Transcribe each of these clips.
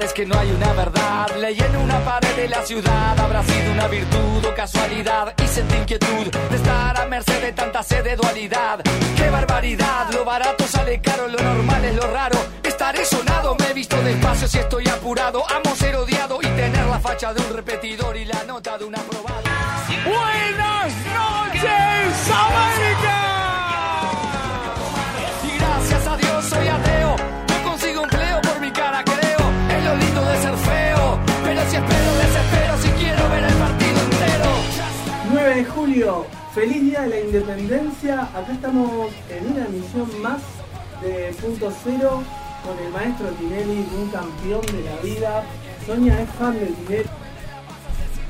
Es que no hay una verdad. Leí en una pared de la ciudad. Habrá sido una virtud o casualidad. Y sentí inquietud de estar a merced de tanta sed de dualidad. ¡Qué barbaridad! Lo barato sale caro, lo normal es lo raro. Estaré sonado, me he visto despacio si estoy apurado. Amo ser odiado y tener la facha de un repetidor y la nota de un aprobado. Buenas noches, América. De julio, feliz día de la independencia. Acá estamos en una emisión más de Punto Cero con el maestro Tinelli, un campeón de la vida. Sonia es fan de Tinelli.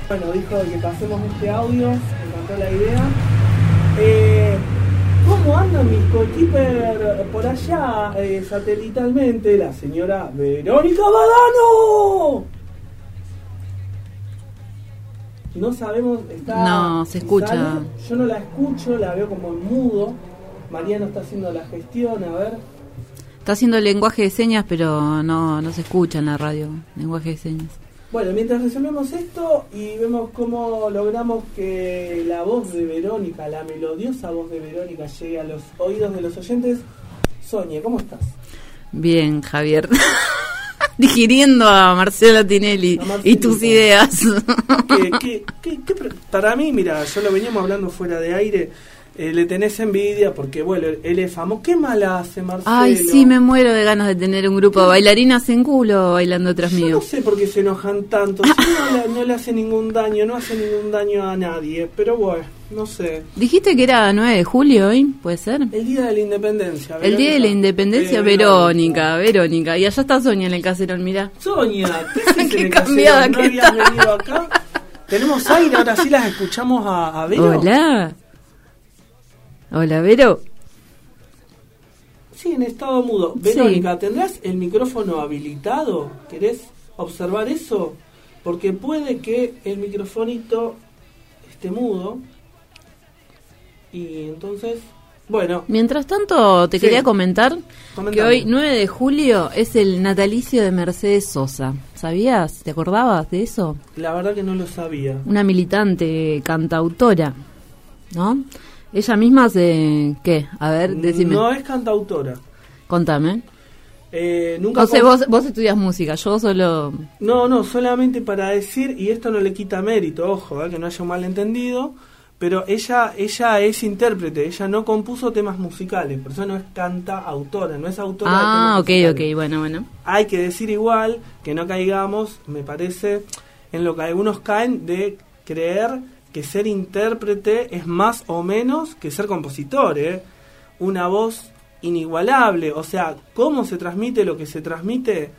Bueno, dijo que pasemos este audio, me encantó la idea. Eh, ¿Cómo andan mis coequiper por allá eh, satelitalmente? La señora Verónica Badano. No sabemos, está. No, se escucha. sale. Yo no la escucho, la veo como en mudo. Mariano está haciendo la gestión, a ver. Está haciendo el lenguaje de señas, pero no, no se escucha en la radio. Lenguaje de señas. Bueno, mientras resolvemos esto y vemos cómo logramos que la voz de Verónica, la melodiosa voz de Verónica, llegue a los oídos de los oyentes. Sonia, ¿cómo estás? Bien, Javier. Digiriendo a Marcela Tinelli A y tus ideas. ¿Qué- qué- qué- qué pre- para mí, mira, yo lo veníamos hablando fuera de aire, eh, le tenés envidia porque, bueno, él es famoso. ¿Qué mala hace Marcelo? Ay, sí, me muero de ganas de tener un grupo de bailarinas en culo bailando tras Yo no mío. sé por qué se enojan tanto. Si no, le, no le hace ningún daño, no hace ningún daño a nadie. Pero bueno, no sé. Dijiste que era 9 de julio hoy, ¿puede ser? El día de la independencia. El día de la independencia, Eh, Verónica, Verónica. Y allá está Sonia en el caserón, mirá. Sonia, ¿qué Qué cambiada? ¿No que habías está. venido acá? Tenemos aire, ahora sí las escuchamos a, a Vero. Hola. Hola, Vero. Sí, en estado mudo. Verónica, ¿tendrás el micrófono habilitado? ¿Querés observar eso? Porque puede que el microfonito esté mudo. Y entonces, bueno, Mientras tanto, te Sí. quería comentar que hoy, 9 de julio, es el natalicio de Mercedes Sosa. ¿Sabías? ¿Te acordabas de eso? la verdad que no lo sabía. Una militante cantautora, ¿no? Ella misma se... ¿Qué? A ver, decime. No es cantautora. Contame. Eh, nunca vos, vos estudias música, yo solo... No, no, solamente para decir, y esto no le quita mérito, ojo, eh, que no haya un malentendido, pero ella, ella es intérprete, ella no compuso temas musicales, por eso no es canta autora, no es autora de Ah, temas ok, musicales. ok, bueno, bueno. Hay que decir igual que no caigamos, me parece, en lo que algunos caen de creer que ser intérprete es más o menos que ser compositor, ¿eh? Una voz inigualable, o sea, cómo se transmite lo que se transmite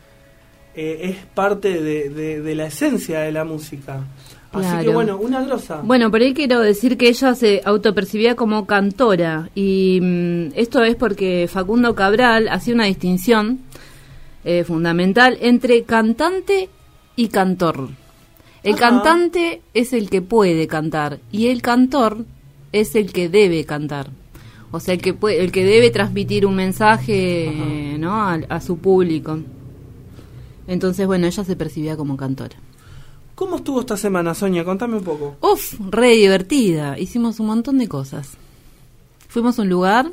eh, es parte de, de- de la esencia de la música. Así que bueno, una grosa. Bueno, por ahí quiero decir que ella se autopercibía como cantora y mm, esto es porque Facundo Cabral hacía una distinción eh, fundamental entre cantante y cantor. El Ajá. cantante es el que puede cantar y el cantor es el que debe cantar. O sea, el que, puede, el que debe transmitir un mensaje eh, ¿no? a, a su público. Entonces, bueno, ella se percibía como cantora. ¿Cómo estuvo esta semana, Sonia? Contame un poco. Uf, re divertida. Hicimos un montón de cosas. Fuimos a un lugar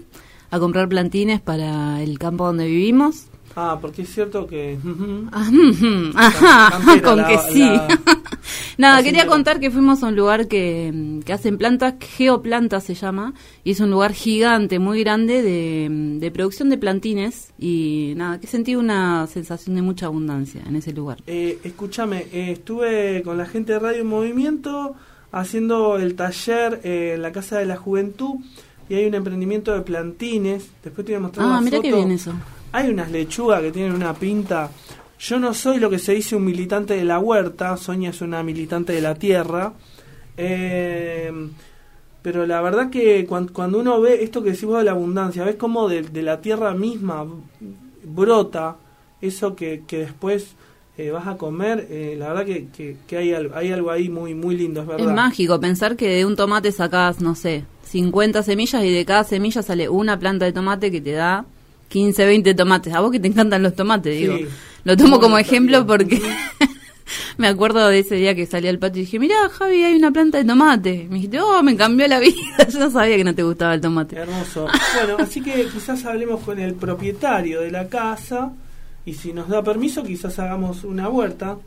a comprar plantines para el campo donde vivimos. Ah, porque es cierto que... Ajá, Campera, con la- que sí. la- Nada, quería contar que fuimos a un lugar que, que hacen plantas, Geoplanta se llama, y es un lugar gigante, muy grande de, de producción de plantines. Y nada, que sentí una sensación de mucha abundancia en ese lugar. Eh, escúchame, eh, estuve con la gente de Radio en Movimiento haciendo el taller eh, en la Casa de la Juventud y hay un emprendimiento de plantines. Después te voy a mostrar Ah, mira qué bien eso. Hay unas lechugas que tienen una pinta. Yo no soy lo que se dice un militante de la huerta, Sonia es una militante de la tierra. Eh, pero la verdad que cuan- cuando, uno ve esto que decimos de la abundancia, ves cómo de, de la tierra misma brota eso que, que después eh, vas a comer, eh, la verdad que, que, que hay, algo, hay algo ahí muy, muy lindo, es verdad. Es mágico pensar que de un tomate sacás, no sé, 50 semillas y de cada semilla sale una planta de tomate que te da 15, 20 tomates. A vos que te encantan los tomates, Sí. digo. Lo tomo como ejemplo porque me acuerdo de ese día que salí al patio y dije, mirá, Javi, hay una planta de tomate. Me dijiste, oh, me cambió la vida. Yo no sabía que no te gustaba el tomate. Hermoso. Bueno, así que quizás hablemos con el propietario de la casa y si nos da permiso quizás hagamos una huerta.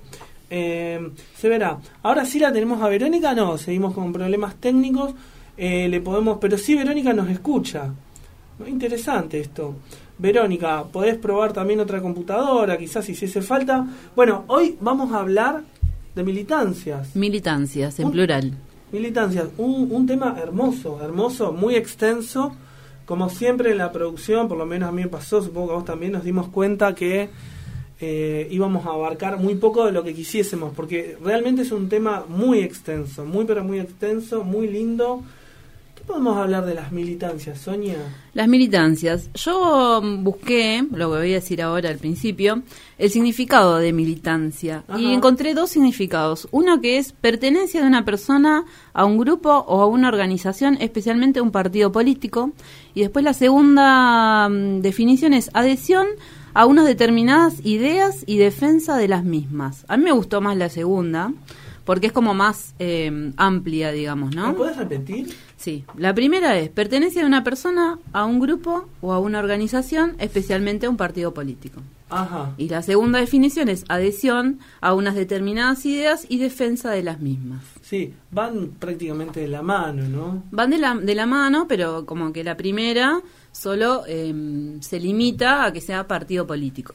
Eh, se verá. Ahora sí la tenemos a Verónica, no, seguimos con problemas técnicos. Eh, le podemos, pero sí Verónica nos escucha. Interesante esto. Verónica, podés probar también otra computadora, quizás si hiciese falta. Bueno, hoy vamos a hablar de militancias. Militancias, en Un- plural. Militancias, un, un tema hermoso, hermoso, muy extenso. Como siempre en la producción, por lo menos a mí me pasó, supongo que a vos también nos dimos cuenta que eh, íbamos a abarcar muy poco de lo que quisiésemos, porque realmente es un tema muy extenso, muy pero muy extenso, muy lindo. ¿Qué podemos hablar de las militancias, Sonia? Las militancias. Yo mm, busqué, lo que voy a decir ahora al principio, el significado de militancia. Y encontré dos significados. Uno que es pertenencia de una persona a un grupo o a una organización, especialmente un partido político. Y después la segunda mm, definición es adhesión a unas determinadas ideas y defensa de las mismas. A mí me gustó más la segunda, porque es como más eh, amplia, digamos, ¿no? ¿Me puedes repetir? Sí, la primera es pertenencia de una persona a un grupo o a una organización, especialmente a un partido político. Ajá. Y la segunda definición es adhesión a unas determinadas ideas y defensa de las mismas. Sí, van prácticamente de la mano, ¿no? Van de la, de la mano, pero como que la primera solo eh, se limita a que sea partido político.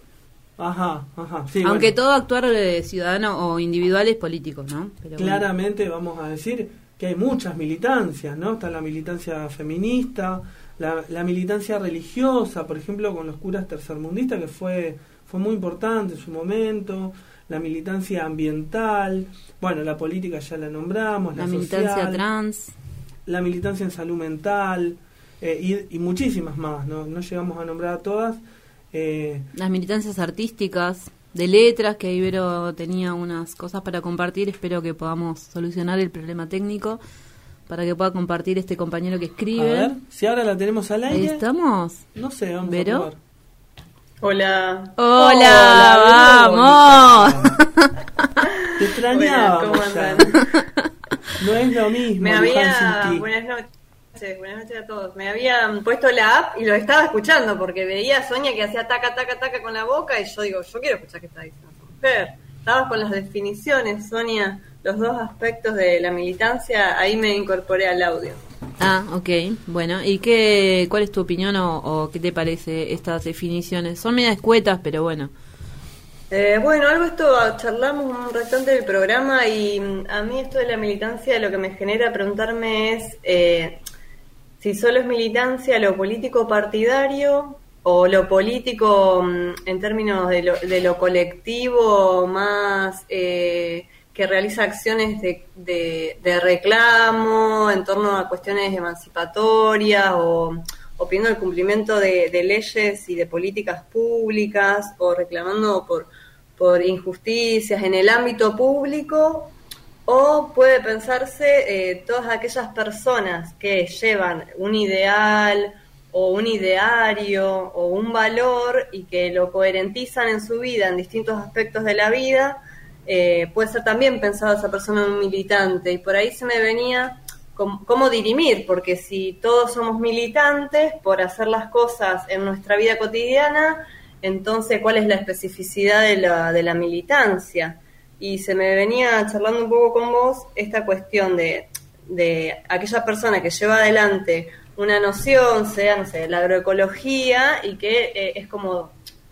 Ajá, ajá. Sí, Aunque bueno. todo actuar de ciudadano o individual es político, ¿no? Pero bueno. Claramente vamos a decir que hay muchas militancias, ¿no? Está la militancia feminista, la, la militancia religiosa, por ejemplo, con los curas tercermundistas, que fue, fue muy importante en su momento, la militancia ambiental, bueno, la política ya la nombramos, la, la militancia social, trans. la militancia en salud mental eh, y, y muchísimas más, ¿no? No llegamos a nombrar a todas. Eh, Las militancias artísticas, de letras, que Ibero tenía unas cosas para compartir. Espero que podamos solucionar el problema técnico para que pueda compartir este compañero que a escribe. ver, si ahora la tenemos al Ahí aire, estamos. no sé, vamos ¿Vero? a probar. Hola. Hola, vamos. Te extrañábamos Buenas, ¿cómo andan? No es lo mismo. Me había. Buenas noches, buenas noches a todos. Me habían puesto la app y lo estaba escuchando porque veía a Sonia que hacía taca, taca, taca con la boca y yo digo, yo quiero escuchar qué está diciendo esa mujer. Estabas con las definiciones, Sonia, los dos aspectos de la militancia, ahí me incorporé al audio. Ah, ok. Bueno, ¿y qué, cuál es tu opinión o, o qué te parece estas definiciones? Son medio escuetas, pero bueno. Eh, bueno, algo esto charlamos un restante del programa y mm, a mí esto de la militancia lo que me genera preguntarme es eh, si solo es militancia lo político partidario o lo político mm, en términos de lo, de lo colectivo más eh, que realiza acciones de, de- reclamo en torno a cuestiones emancipatorias o, o pidiendo el cumplimiento de, de leyes y de políticas públicas o reclamando por, por injusticias en el ámbito público o puede pensarse eh, todas aquellas personas que llevan un ideal o un ideario o un valor y que lo coherentizan en su vida en distintos aspectos de la vida, eh, puede ser también pensado esa persona un militante. Y por ahí se me venía cómo, cómo dirimir, porque si todos somos militantes por hacer las cosas en nuestra vida cotidiana, entonces cuál es la especificidad de la, de la militancia. Y se me venía charlando un poco con vos esta cuestión de, de aquella persona que lleva adelante una noción, sea, no sé, la agroecología, y que eh, es como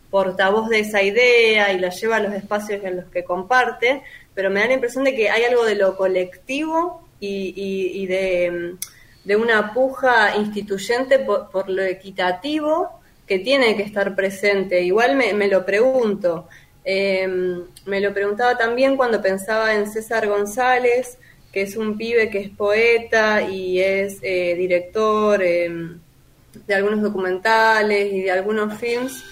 portavoz de esa idea y la lleva a los espacios en los que comparte, pero me da la impresión de que hay algo de lo colectivo y, y- y de, de una puja instituyente por, por lo equitativo que tiene que estar presente. Igual me, me lo pregunto. Eh, me lo preguntaba también cuando pensaba en César González, que es un pibe que es poeta y es eh, director eh, de algunos documentales y de algunos films.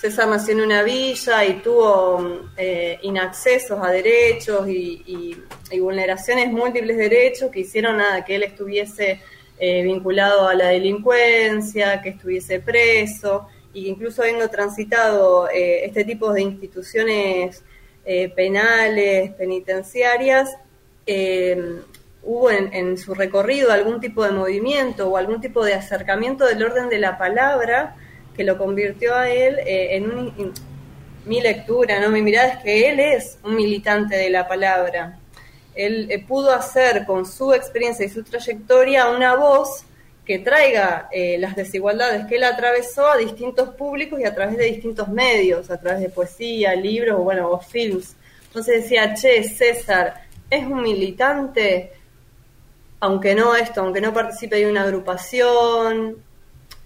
César nació en una villa y tuvo eh, inaccesos a derechos y, vulneraciones múltiples de derechos que hicieron nada, que él estuviese eh, vinculado a la delincuencia, que estuviese preso y incluso habiendo transitado eh, este tipo de instituciones penales, penitenciarias, hubo en, su recorrido algún tipo de movimiento o algún tipo de acercamiento del orden de la palabra que lo convirtió a él eh, en un, mi lectura, no mi mirada es que él es un militante de la palabra. Él eh, pudo hacer con su experiencia y su trayectoria una voz que traiga eh, las desigualdades que él atravesó a distintos públicos y a través de distintos medios, a través de poesía, libros, bueno, o films. Entonces decía, che, César, es un militante, aunque no esto, aunque no participe de una agrupación,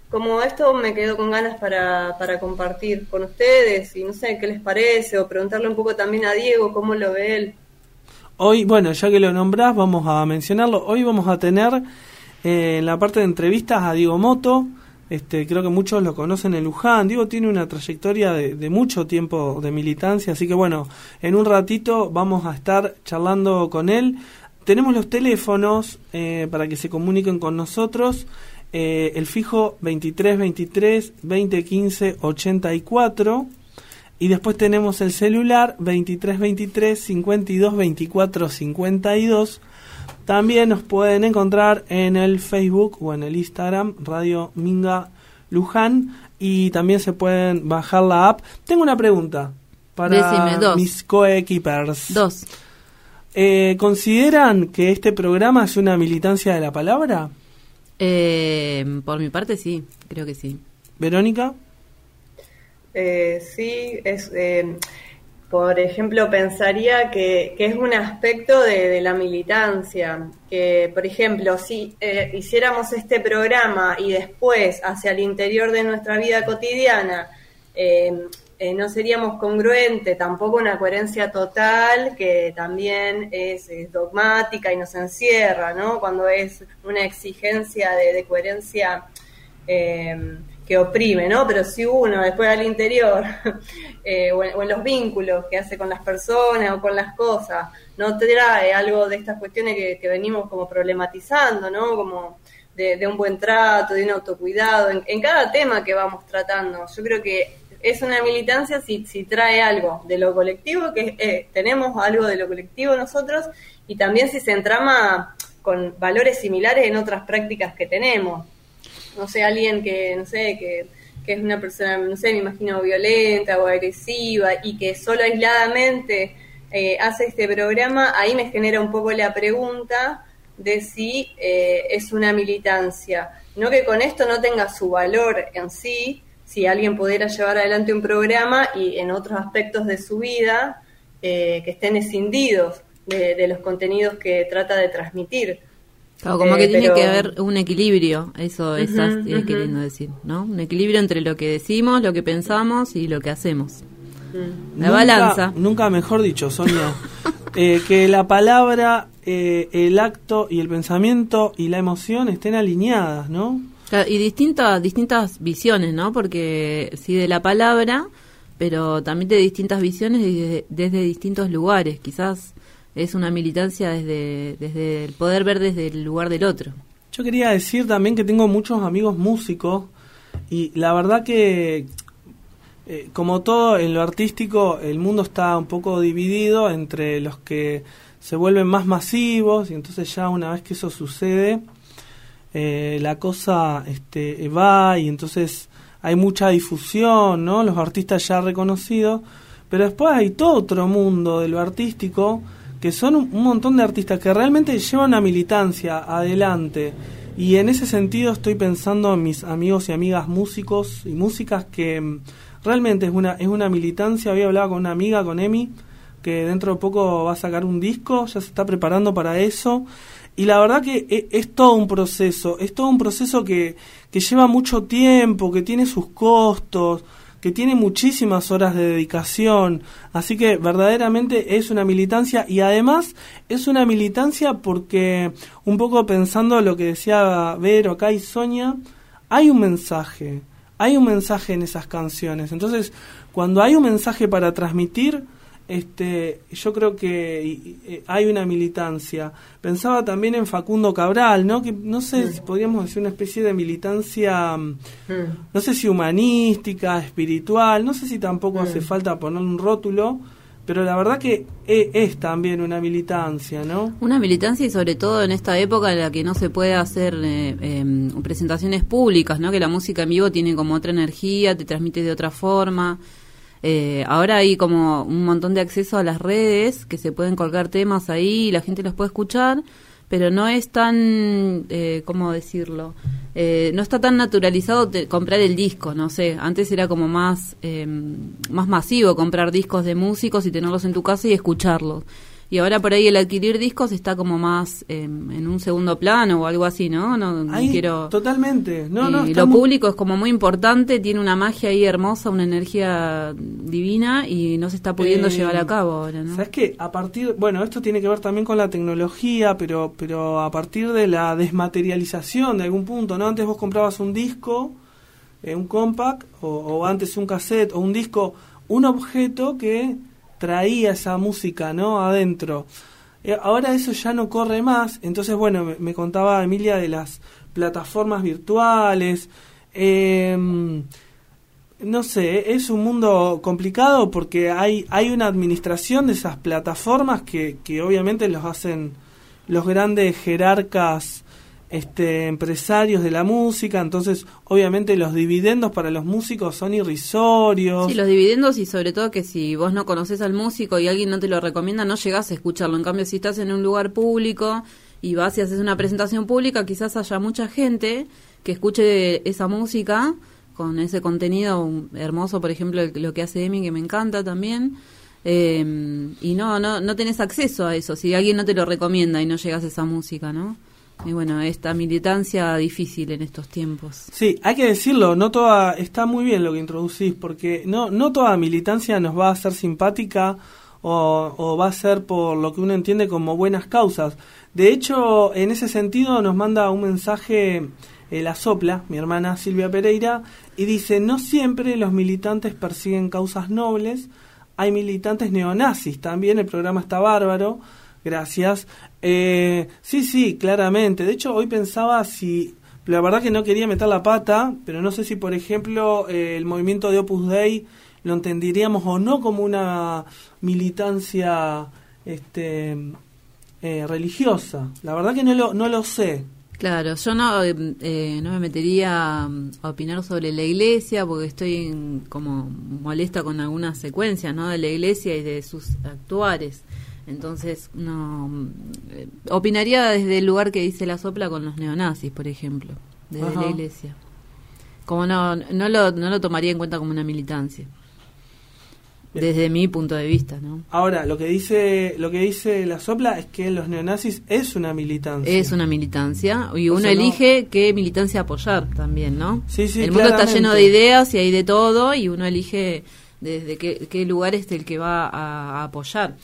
como esto me quedo con ganas para, para compartir con ustedes y no sé qué les parece o preguntarle un poco también a Diego cómo lo ve él. Hoy, bueno, ya que lo nombrás, vamos a mencionarlo. Hoy vamos a tener eh, en la parte de entrevistas a Diego Moto. Este, creo que muchos lo conocen en Luján. Diego tiene una trayectoria de, mucho tiempo de militancia, así que bueno, en un ratito vamos a estar charlando con él. Tenemos los teléfonos eh, para que se comuniquen con nosotros. Eh, el fijo 23 23 20 15 84 y después tenemos el celular 23 23 52 24 52 también nos pueden encontrar en el Facebook o en el Instagram Radio Minga Luján y también se pueden bajar la app tengo una pregunta para mis coequippers dos eh, ¿consideran que este programa es una militancia de la palabra? Eh, por mi parte, sí, creo que sí. ¿Verónica? Eh, sí, es, eh, por ejemplo, pensaría que, es un aspecto de, la militancia, que, por ejemplo, si eh, hiciéramos este programa y después hacia el interior de nuestra vida cotidiana, eh, no seríamos congruentes, tampoco una coherencia total que también es, dogmática y nos encierra, ¿no? Cuando es una exigencia de, coherencia eh, que oprime, ¿no? Pero si uno después al interior eh, o, en, los vínculos que hace con las personas o con las cosas, no trae algo de estas cuestiones que, venimos como problematizando, ¿no? Como de, un buen trato, de un autocuidado, en cada tema que vamos tratando. Yo creo que es una militancia si, si trae algo de lo colectivo, que eh, tenemos algo de lo colectivo nosotros, y también si se entrama con valores similares en otras prácticas que tenemos. No sé, alguien que, no sé, que, que es una persona, no sé, me imagino violenta o agresiva y que solo aisladamente eh, hace este programa, ahí me genera un poco la pregunta de si eh, es una militancia. No que con esto no tenga su valor en sí, si alguien pudiera llevar adelante un programa y en otros aspectos de su vida eh, que estén escindidos de, los contenidos que trata de transmitir. Como que eh, tiene que haber un equilibrio, eso estás eh, queriendo decir, ¿no? Un equilibrio entre lo que decimos, lo que pensamos y lo que hacemos. La balanza. Nunca mejor dicho, Sonia. que la palabra, el acto y el pensamiento y la emoción estén alineadas, ¿no? y distintas, distintas visiones, ¿no? Porque sí de la palabra, pero también de distintas visiones desde, distintos lugares. Quizás es una militancia desde, desde el poder ver desde el lugar del otro. Yo quería decir también que tengo muchos amigos músicos y la verdad que eh, como todo en lo artístico el mundo está un poco dividido entre los que se vuelven más masivos y entonces ya una vez que eso sucede eh, la cosa este, va y entonces hay mucha difusión, ¿no? Los artistas ya reconocidos, pero después hay todo otro mundo de lo artístico que son un, montón de artistas que realmente llevan una militancia adelante. Y en ese sentido estoy pensando en mis amigos y amigas músicos y músicas que mm, realmente es una, es una militancia. Había hablado con una amiga, con Emi, que dentro de poco va a sacar un disco, ya se está preparando para eso. Y la verdad que e, es, todo un proceso, es todo un proceso que, que lleva mucho tiempo, que tiene sus costos, que tiene muchísimas horas de dedicación, así que verdaderamente es una militancia y además es una militancia porque un poco pensando lo que decía Vero acá y Sonia, hay un mensaje, hay un mensaje en esas canciones. Entonces, cuando hay un mensaje para transmitir, este, yo creo que eh, hay una militancia. Pensaba también en Facundo Cabral, ¿no? Que no sé si podríamos decir una especie de militancia, mm, no sé si humanística, espiritual, no sé si tampoco hace falta poner un rótulo, pero la verdad que e, es, también una militancia, ¿no? Una militancia y sobre todo en esta época en la que no se puede hacer eh, em, presentaciones públicas, ¿no? Que la música en vivo tiene como otra energía, te transmite de otra forma. Eh, ahora hay como un montón de acceso a las redes que se pueden colgar temas ahí y la gente los puede escuchar, pero no es tan, eh, ¿cómo decirlo? Eh, no está tan naturalizado comprar el disco, no sé. Antes era como más, eh, más masivo comprar discos de músicos y tenerlos en tu casa y escucharlos y ahora por ahí el adquirir discos está como más en un segundo plano o algo así, ¿no? No, quiero totalmente. No, no, lo público es como muy importante, tiene una magia ahí hermosa, una energía divina y no se está pudiendo eh, llevar a cabo ahora, ¿no? Sabes que a partir, bueno, esto tiene que ver también con la tecnología, pero pero a partir de la desmaterialización de algún punto, ¿no? Antes vos comprabas un disco, eh, un compact o, o antes un cassette o un disco, un objeto que traía esa música, ¿no? Adentro. Eh, ahora eso ya no corre más, entonces, bueno, me, contaba Emilia de las plataformas virtuales. Em, no sé, es un mundo complicado porque hay, hay una administración de esas plataformas que, que obviamente los hacen los grandes jerarcas este, empresarios de la música, entonces obviamente los dividendos para los músicos son irrisorios. Sí, los dividendos y sobre todo que si vos no conoces al músico y alguien no te lo recomienda, no llegás a escucharlo. En cambio, si estás en un lugar público y vas y haces una presentación pública, quizás haya mucha gente que escuche esa música con ese contenido hermoso, por ejemplo, lo que hace Emi, que me encanta también. Eh, y no, no, no tenés acceso a eso, si alguien no te lo recomienda y no llegas a esa música, ¿no? Y bueno, esta militancia difícil en estos tiempos. Sí, hay que decirlo, no toda, está muy bien lo que introducís, porque no, no toda militancia nos va a ser simpática o, va a ser por lo que uno entiende como buenas causas. De hecho, en ese sentido nos manda un mensaje eh, la sopla, mi hermana Silvia Pereira, y dice, no siempre los militantes persiguen causas nobles, hay militantes neonazis también, el programa está bárbaro, Gracias. Eh, sí, sí, claramente. De hecho, hoy pensaba si... La verdad que no quería meter la pata, pero no sé si, por ejemplo, eh, el movimiento de Opus Dei lo entenderíamos o no como una militancia este, eh, religiosa. La verdad que no lo, no lo sé. Claro, yo no, eh, no me metería a opinar sobre la iglesia porque estoy como molesta con algunas secuencias ¿no? de la iglesia y de sus actuares. Entonces, no. Eh, opinaría desde el lugar que dice la sopla con los neonazis, por ejemplo, desde la iglesia. Como no, no lo, no lo tomaría en cuenta como una militancia. Desde mi punto de vista, ¿no? Ahora, lo que dice lo que dice la sopla es que los neonazis es una militancia. Es una militancia y uno elige qué militancia apoyar también, ¿no? Sí, sí, El mundo está lleno de ideas y hay de todo y uno elige desde qué, qué lugar es el que va a apoyar.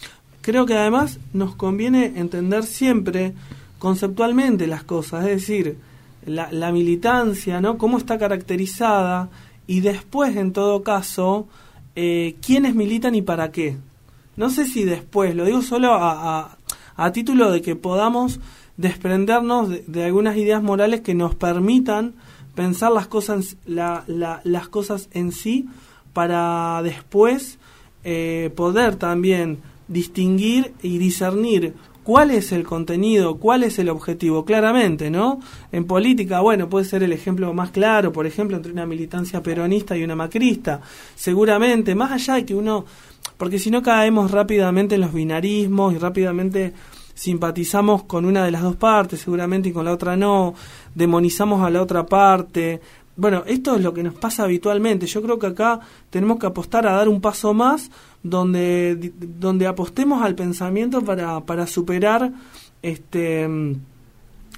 Creo que además nos conviene entender siempre conceptualmente las cosas, es decir, la, militancia, ¿no? Cómo está caracterizada y después, en todo caso, eh, quiénes militan y para qué. No sé si después, lo digo solo a, a, título de que podamos desprendernos de, algunas ideas morales que nos permitan pensar las cosas, la, las cosas en sí para después eh, poder también distinguir y discernir cuál es el contenido, cuál es el objetivo, claramente, ¿no? En política, bueno, puede ser el ejemplo más claro, por ejemplo, entre una militancia peronista y una macrista, seguramente, más allá de que uno, porque si no caemos rápidamente en los binarismos y rápidamente simpatizamos con una de las dos partes, seguramente, y con la otra no, demonizamos a la otra parte. Bueno, esto es lo que nos pasa habitualmente. Yo creo que acá tenemos que apostar a dar un paso más donde, donde apostemos al pensamiento para, para superar este,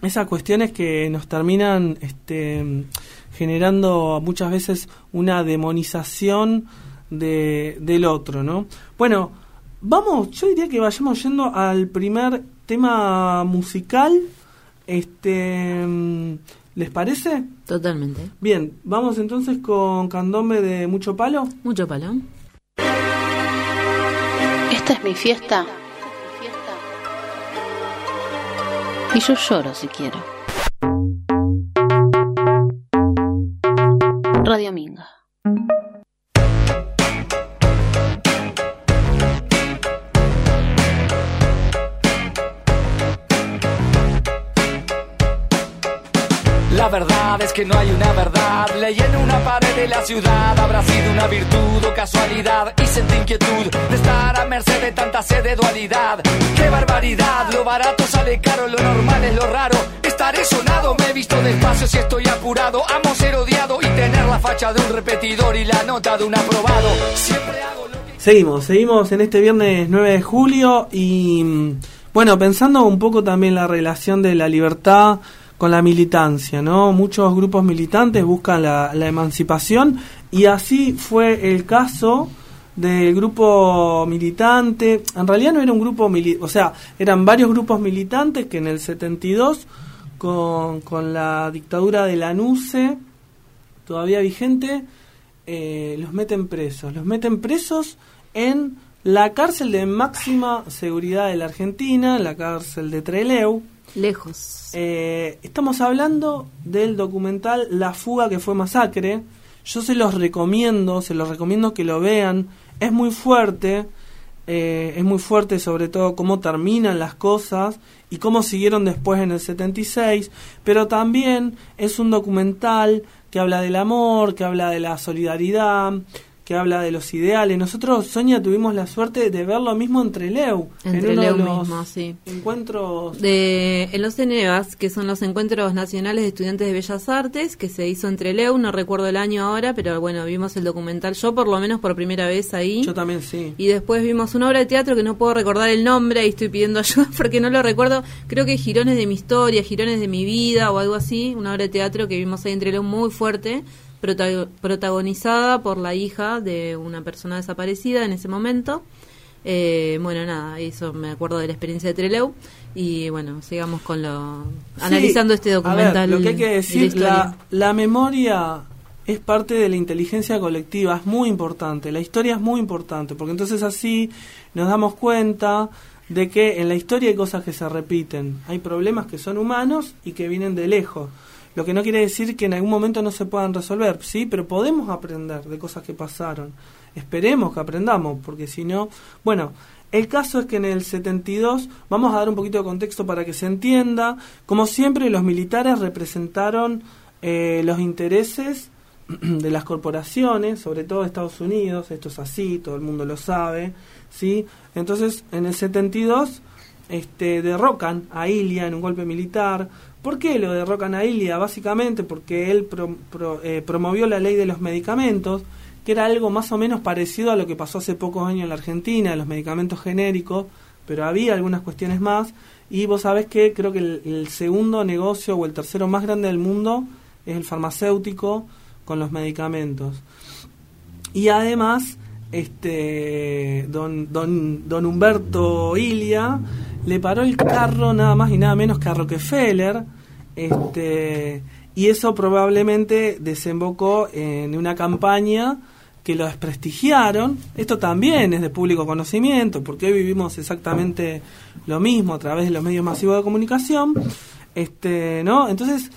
esas cuestiones que nos terminan este, generando muchas veces una demonización de, del otro, ¿no? Bueno, vamos, yo diría que vayamos yendo al primer tema musical. Este, ¿Les parece? Totalmente. Bien, vamos entonces con Candombe de Mucho Palo. Mucho palo. Esta es mi fiesta. Y yo lloro si quiero. Radio Minga. Verdad es que no hay una verdad. Leí en una pared de la ciudad. Habrá sido una virtud o casualidad. Y sentí inquietud de estar a merced de tanta sed de dualidad. ¡Qué barbaridad! Lo barato sale caro, lo normal es lo raro. Estaré sonado, me he visto despacio si estoy apurado. Amo ser odiado y tener la facha de un repetidor y la nota de un aprobado. Siempre hago lo que. Seguimos, seguimos en este viernes 9 de julio y mm, bueno, pensando un poco también la relación de la libertad con la militancia, ¿no? Muchos grupos militantes buscan la, la emancipación y así fue el caso del grupo militante, en realidad no era un grupo, mili o sea, eran varios grupos militantes que en el 72, con, con la dictadura de la NUCE, todavía vigente, eh, los meten presos. Los meten presos en la cárcel de máxima seguridad de la Argentina, la cárcel de Treleu. Lejos. Eh, estamos hablando del documental La fuga que fue masacre. Yo se los recomiendo, se los recomiendo que lo vean. Es muy fuerte, eh, es muy fuerte sobre todo cómo terminan las cosas y cómo siguieron después en el 76, pero también es un documental que habla del amor, que habla de la solidaridad, que habla de los ideales. Nosotros, Sonia, tuvimos la suerte de verlo mismo entre Leu, En en uno de Trelew los mismo, sí. encuentros De, en los ENEVAS, que son los Encuentros Nacionales de Estudiantes de Bellas Artes, que se hizo entre Leu, no recuerdo el año ahora, pero bueno, vimos el documental, yo por lo menos por primera vez ahí. Yo también sí. Y después vimos una obra de teatro que no puedo recordar el nombre y estoy pidiendo ayuda porque no lo recuerdo. Creo que Girones de mi historia, Girones de mi vida o algo así. Una obra de teatro que vimos ahí entre Leu muy fuerte, prota- protagonizada por la hija de una persona desaparecida en ese momento. Eh, bueno, nada, eso me acuerdo de la experiencia de Treleu. Y bueno, sigamos con lo. analizando este a ver, documental. lo que hay que la decir, la, la memoria es parte de la inteligencia colectiva, es muy importante, la historia es muy importante, porque entonces así nos damos cuenta de que en la historia hay cosas que se repiten, hay problemas que son humanos y que vienen de lejos. Lo que no quiere decir que en algún momento no se puedan resolver, sí, pero podemos aprender de cosas que pasaron. Esperemos que aprendamos, porque si no, bueno, el caso es que en el 72, vamos a dar un poquito de contexto para que se entienda, como siempre los militares representaron eh, los intereses de las corporaciones, sobre todo de Estados Unidos, esto es así, todo el mundo lo sabe, ¿sí? Entonces, en el 72 este, derrocan a Ilia en un golpe militar. ¿Por qué lo derrocan a Ilia? Básicamente porque él eh, promovió la ley de los medicamentos, que era algo más o menos parecido a lo que pasó hace pocos años en la Argentina, los medicamentos genéricos, pero había algunas cuestiones más. Y vos sabés que creo que el, el segundo negocio o el tercero más grande del mundo es el farmacéutico con los medicamentos. Y además, este don, don, don Humberto Ilia le paró el carro nada más y nada menos que a Rockefeller, este, y eso probablemente desembocó en una campaña que lo desprestigiaron. Esto también es de público conocimiento, porque hoy vivimos exactamente lo mismo a través de los medios masivos de comunicación. Este, ¿no? Entonces,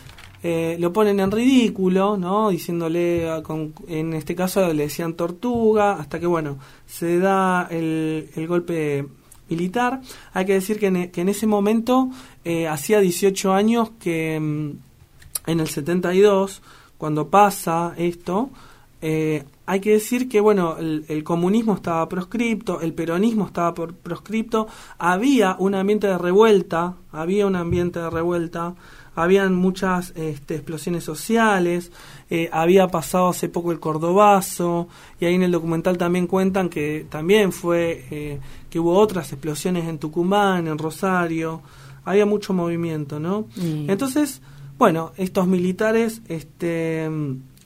eh, lo ponen en ridículo, ¿no? Diciéndole, a- con- en este caso le decían tortuga, hasta que, bueno, se da el, el golpe militar. Hay que decir que en, e- que en ese momento eh, hacía 18 años que mm, en el 72, cuando pasa esto, eh, hay que decir que bueno el, el comunismo estaba proscripto, el peronismo estaba por, proscripto, había un ambiente de revuelta, había un ambiente de revuelta, habían muchas este, explosiones sociales, eh, había pasado hace poco el Cordobazo, y ahí en el documental también cuentan que también fue, eh, que hubo otras explosiones en Tucumán, en Rosario, había mucho movimiento, ¿no? Mm. Entonces, bueno, estos militares este,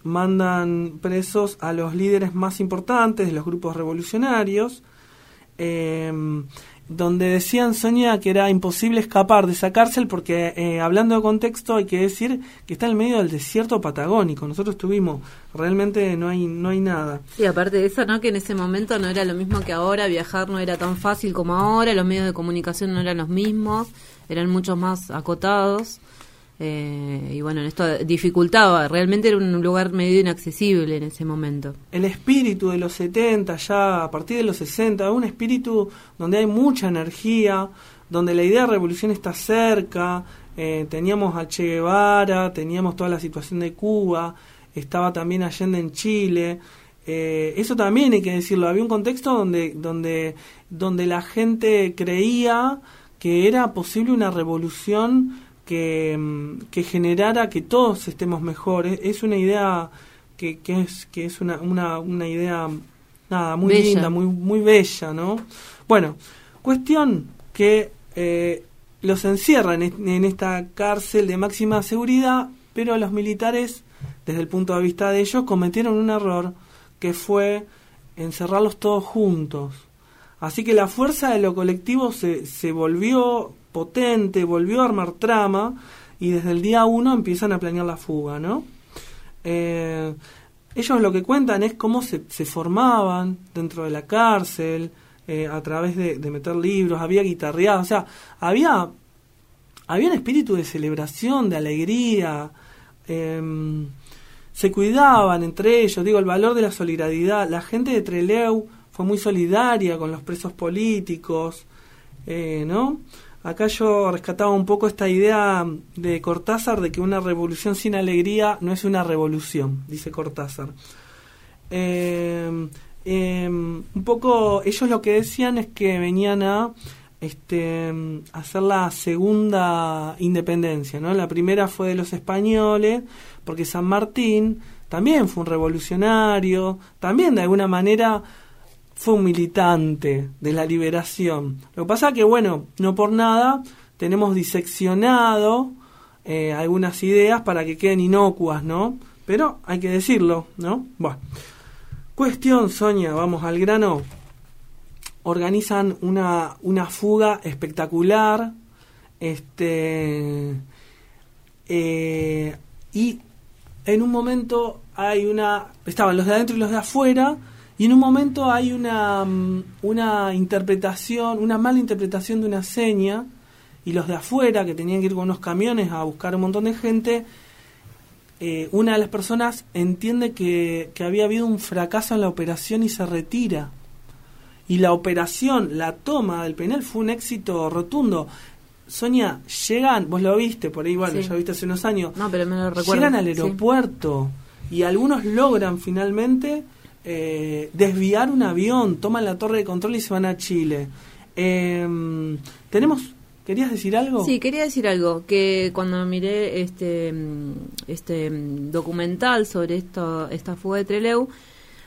mandan presos a los líderes más importantes de los grupos revolucionarios eh, donde decían Sonia que era imposible escapar de esa cárcel porque eh, hablando de contexto hay que decir que está en medio del desierto patagónico. Nosotros estuvimos, realmente no hay no hay nada. Y aparte de eso, ¿no? Que en ese momento no era lo mismo que ahora, viajar no era tan fácil como ahora, los medios de comunicación no eran los mismos, eran mucho más acotados. Eh, y bueno, esto dificultaba, realmente era un lugar medio inaccesible en ese momento. El espíritu de los 70, ya a partir de los 60, un espíritu donde hay mucha energía, donde la idea de revolución está cerca, eh, teníamos a Che Guevara, teníamos toda la situación de Cuba, estaba también Allende en Chile. Eh, eso también hay que decirlo, había un contexto donde, donde, donde la gente creía que era posible una revolución que, que generara que todos estemos mejores. Es una idea que, que es, que es una, una, una idea nada, muy Bella. linda, muy, muy bella, ¿no? Bueno, cuestión que eh, los encierran en, en esta cárcel de máxima seguridad, pero los militares, desde el punto de vista de ellos, cometieron un error que fue encerrarlos todos juntos. Así que la fuerza de lo colectivo se, se volvió potente, volvió a armar trama y desde el día uno empiezan a planear la fuga, ¿no? Eh, ellos lo que cuentan es cómo se, formaban dentro de la cárcel, eh, a través de, de meter libros, había guitarreadas, o sea, había, había un espíritu de celebración, de alegría, em, se cuidaban entre ellos, digo, el valor de la solidaridad. La gente de Treleu fue muy solidaria con los presos políticos, eh, ¿no? Acá yo rescataba un poco esta idea de Cortázar de que una revolución sin alegría no es una revolución, dice Cortázar. Eh, eh, un poco ellos lo que decían es que venían a este, hacer la segunda independencia, ¿no? La primera fue de los españoles, porque San Martín también fue un revolucionario, también de alguna manera fue un militante de la liberación. Lo que pasa que, bueno, no por nada tenemos diseccionado eh, algunas ideas para que queden inocuas, ¿no? Pero hay que decirlo, ¿no? Bueno. Cuestión, Sonia, vamos al grano. Organizan una, una fuga espectacular. Este. eh, y en un momento hay una. Estaban los de adentro y los de afuera. Y en un momento hay una, mm, una interpretación, una mala interpretación de una seña. Y los de afuera, que tenían que ir con unos camiones a buscar un montón de gente, eh, una de las personas entiende que, que había habido un fracaso en la operación y se retira. Y la operación, la toma del penal fue un éxito rotundo. Sonia, llegan, vos lo viste por ahí, bueno, Sí. ya lo viste hace unos años, No, pero me lo recuerdo. llegan al sí. aeropuerto y algunos logran finalmente eh, desviar un avión, toman la torre de control y se van a Chile. Eh, tenemos, ¿querías decir algo? Sí, quería decir algo, que cuando miré este este documental sobre esto esta fuga de Treleu,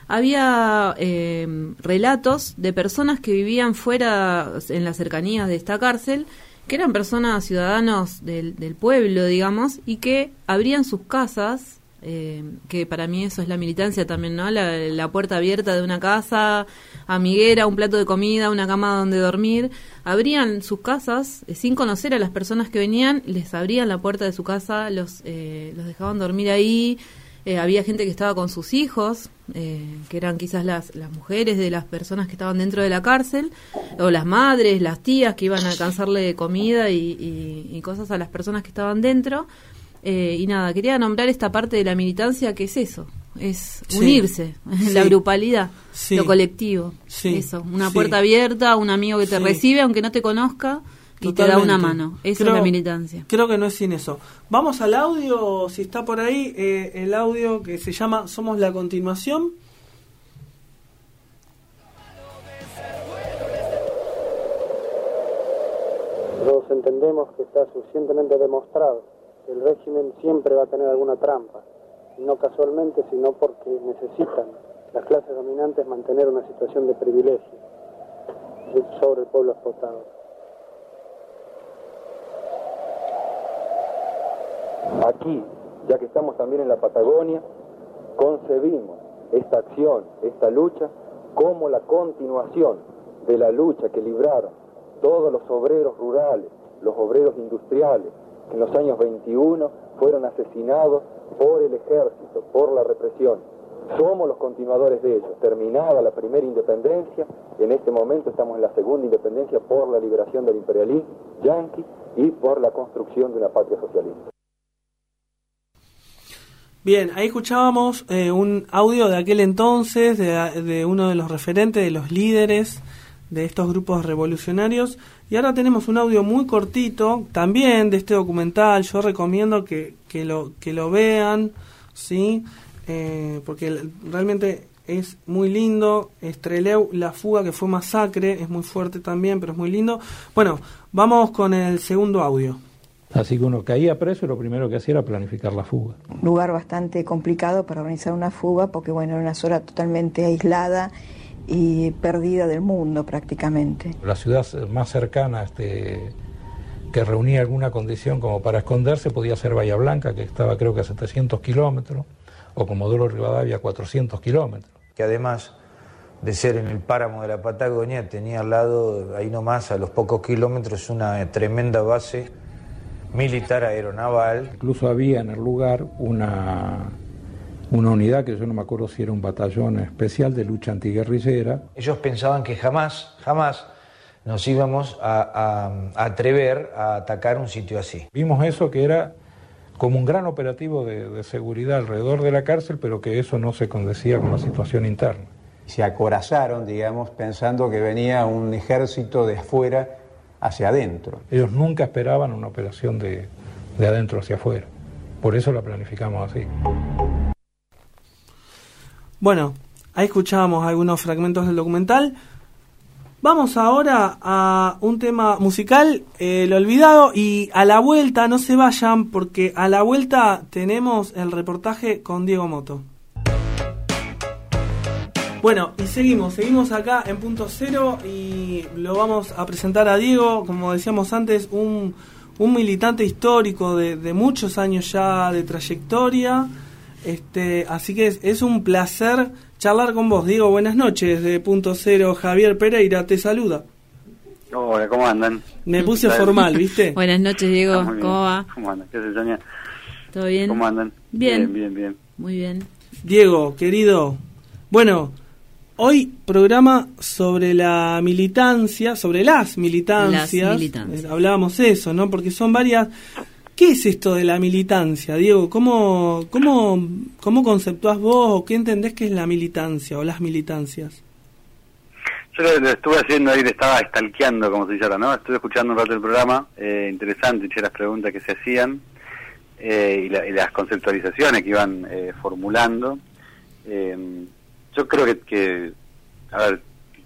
había eh, relatos de personas que vivían fuera, en las cercanías de esta cárcel, que eran personas, ciudadanos del, del pueblo, digamos, y que abrían sus casas, eh, que para mí eso es la militancia también, ¿no? La, puerta abierta de una casa, amiguera, un plato de comida, una cama donde dormir. Abrían sus casas eh, sin conocer a las personas que venían, les abrían la puerta de su casa, los, eh, los dejaban dormir ahí. Eh, había gente que estaba con sus hijos, eh, que eran quizás las, las mujeres de las personas que estaban dentro de la cárcel, o las madres, las tías que iban a alcanzarle comida y, y- y cosas a las personas que estaban dentro. Eh, y nada, quería nombrar esta parte de la militancia que es eso, es Sí. unirse, Sí. la grupalidad, Sí. lo colectivo. Sí. Eso, una Sí. puerta abierta, un amigo que te Sí. recibe aunque no te conozca y te da una mano. Eso Creo- es la militancia. Creo que no es sin eso. Vamos al audio, si está por ahí, eh, el audio que se llama Somos la continuación. Todos entendemos que está suficientemente demostrado el régimen siempre va a tener alguna trampa, no casualmente, sino porque necesitan las clases dominantes mantener una situación de privilegio sobre el pueblo explotado. Aquí, ya que estamos también en la Patagonia, concebimos esta acción, esta lucha, como la continuación de la lucha que libraron todos los obreros rurales, los obreros industriales, en los años 21 fueron asesinados por el ejército, por la represión. Somos los continuadores de ellos. Terminada la primera independencia, en este momento estamos en la segunda independencia por la liberación del imperialismo yanqui y por la construcción de una patria socialista. Bien, ahí escuchábamos eh, un audio de aquel entonces, de, de, uno de los referentes, de los líderes de estos grupos revolucionarios. Y ahora tenemos un audio muy cortito, también de este documental. Yo recomiendo que, que, lo, que lo vean, ¿sí? Eh, porque realmente es muy lindo. Estreleu, La Fuga, que fue masacre, es muy fuerte también, pero es muy lindo. Bueno, vamos con el segundo audio. Así que uno caía preso y lo primero que hacía era planificar la fuga. Lugar bastante complicado para organizar una fuga porque bueno, era una zona totalmente aislada y perdida del mundo prácticamente. La ciudad más cercana este, que reunía alguna condición como para esconderse podía ser Bahía Blanca, que estaba creo que a 700 kilómetros, o Comodoro Rivadavia a 400 kilómetros. Que además de ser en el páramo de la Patagonia, tenía al lado, ahí nomás, a los pocos kilómetros, una tremenda base militar aeronaval. Incluso había en el lugar una, una unidad que yo no me acuerdo si era un batallón especial de lucha antiguerrillera. Ellos pensaban que jamás, jamás nos íbamos a, a, a atrever a atacar un sitio así. Vimos eso que era como un gran operativo de, de, seguridad alrededor de la cárcel, pero que eso no se condecía con la situación interna. Se acorazaron, digamos, pensando que venía un ejército de afuera hacia adentro. Ellos nunca esperaban una operación de, de adentro hacia afuera. Por eso la planificamos así. Bueno, ahí escuchábamos algunos fragmentos del documental. Vamos ahora a un tema musical, eh, lo olvidado, y a la vuelta, no se vayan, porque a la vuelta tenemos el reportaje con Diego Moto. Bueno, y seguimos, seguimos acá en punto cero y lo vamos a presentar a Diego, como decíamos antes, un, un militante histórico de, de, muchos años ya de trayectoria. Este, así que es, es, un placer charlar con vos. Diego, buenas noches. De punto cero, Javier Pereira te saluda. Hola, ¿cómo andan? Me puse formal, ¿viste? buenas noches, Diego. Ah, ¿Cómo va? ¿Cómo andan? ¿Qué haces, Sonia? ¿Todo bien? ¿Cómo andan? Bien. Bien, bien, bien. Muy bien. Diego, querido. Bueno, Hoy programa sobre la militancia, sobre las militancias. Las militancias. Eh, hablábamos eso, ¿no? Porque son varias. ¿Qué es esto de la militancia, Diego? ¿Cómo, cómo, cómo conceptuás vos o qué entendés que es la militancia o las militancias? Yo lo, estuve haciendo ahí, le estaba estalqueando, como se dice ahora, ¿no? Estuve escuchando un rato el programa, eh, interesante, las preguntas que se hacían eh, y, la, y, las conceptualizaciones que iban eh, formulando. Eh, yo creo que, que, a ver,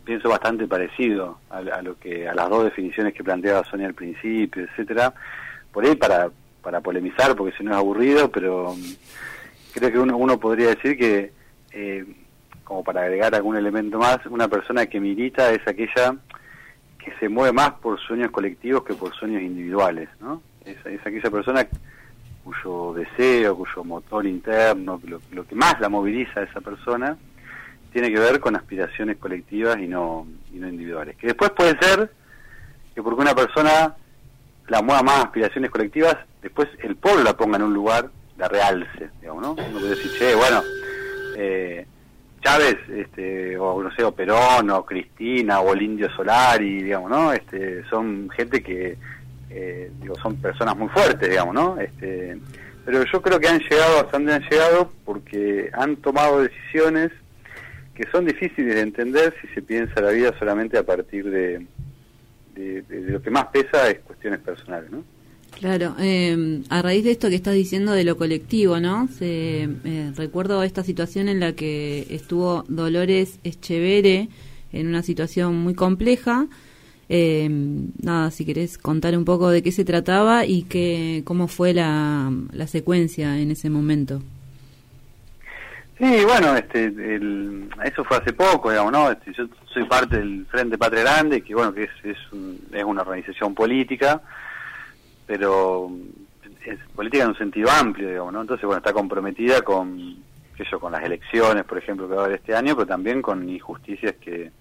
pienso bastante parecido a, lo que a las dos definiciones que planteaba Sonia al principio, etcétera. Por ahí para para polemizar, porque si no es aburrido, pero um, creo que uno uno podría decir que eh, como para agregar algún elemento más, una persona que milita es aquella que se mueve más por sueños colectivos que por sueños individuales, ¿no? Es, es aquella persona cuyo deseo, cuyo motor interno, lo, lo que más la moviliza a esa persona, tiene que ver con aspiraciones colectivas y no, y no individuales. Que después puede ser que porque una persona la mueva más aspiraciones colectivas, después el pueblo la ponga en un lugar de realce, digamos, ¿no? Uno puede decir, che, bueno, eh, Chávez, este, o no sé, o Perón, o Cristina, o el Indio Solari, digamos, ¿no? Este, son gente que, eh, digo, son personas muy fuertes, digamos, ¿no? Este, pero yo creo que han llegado hasta donde han llegado porque han tomado decisiones que son difíciles de entender si se piensa la vida solamente a partir de, de, lo que más pesa es cuestiones personales, ¿no? Claro, eh, a raíz de esto que estás diciendo de lo colectivo, ¿no? Se, eh, recuerdo esta situación en la que estuvo Dolores Echevere en una situación muy compleja. Eh, nada, si querés contar un poco de qué se trataba y que, cómo fue la, la secuencia en ese momento. Sí, bueno, este, eso fue hace poco, digamos, ¿no? Este, yo soy parte del Frente Patria Grande, que bueno, que es, es, un, es una organización política, pero es política en un sentido amplio, digamos, ¿no? Entonces, bueno, está comprometida con, qué con las elecciones, por ejemplo, que va a haber este año, pero también con injusticias que,